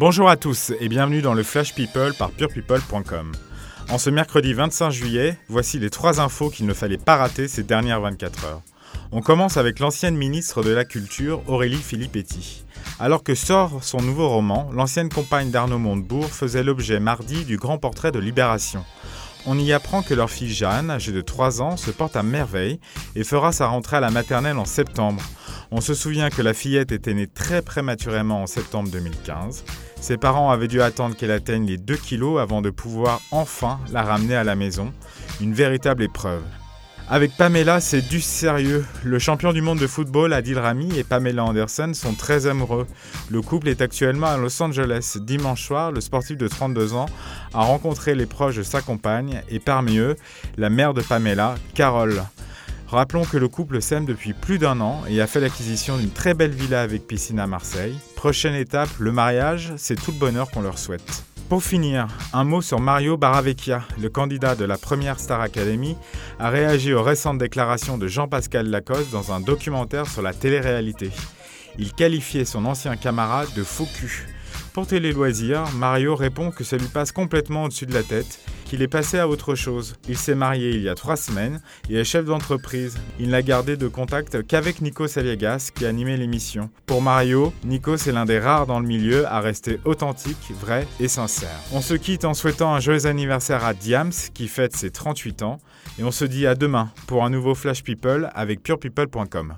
Bonjour à tous et bienvenue dans le Flash People par purepeople.com. En ce mercredi 25 juillet, voici les trois infos qu'il ne fallait pas rater ces dernières 24 heures. On commence avec l'ancienne ministre de la Culture, Aurélie Filippetti. Alors que sort son nouveau roman, l'ancienne compagne d'Arnaud Montebourg faisait l'objet mardi du grand portrait de Libération. On y apprend que leur fille Jeanne, âgée de 3 ans, se porte à merveille et fera sa rentrée à la maternelle en septembre. On se souvient que la fillette était née très prématurément en septembre 2015. Ses parents avaient dû attendre qu'elle atteigne les 2 kilos avant de pouvoir enfin la ramener à la maison. Une véritable épreuve. Avec Pamela, c'est du sérieux. Le champion du monde de football, Adil Rami, et Pamela Anderson sont très amoureux. Le couple est actuellement à Los Angeles. Dimanche soir, le sportif de 32 ans a rencontré les proches de sa compagne et parmi eux, la mère de Pamela, Carole. Rappelons que le couple s'aime depuis plus d'un an et a fait l'acquisition d'une très belle villa avec piscine à Marseille. Prochaine étape, le mariage, c'est tout le bonheur qu'on leur souhaite. Pour finir, un mot sur Mario Baravecchia. Le candidat de la première Star Academy a réagi aux récentes déclarations de Jean-Pascal Lacoste dans un documentaire sur la télé-réalité. Il qualifiait son ancien camarade de faux cul. Pour Télé Loisirs, Mario répond que ça lui passe complètement au-dessus de la tête, qu'il est passé à autre chose. Il s'est marié il y a trois semaines et est chef d'entreprise. Il n'a gardé de contact qu'avec Nico Saliegas qui animait l'émission. Pour Mario, Nico est l'un des rares dans le milieu à rester authentique, vrai et sincère. On se quitte en souhaitant un joyeux anniversaire à Diams qui fête ses 38 ans et on se dit à demain pour un nouveau Flash People avec purepeople.com.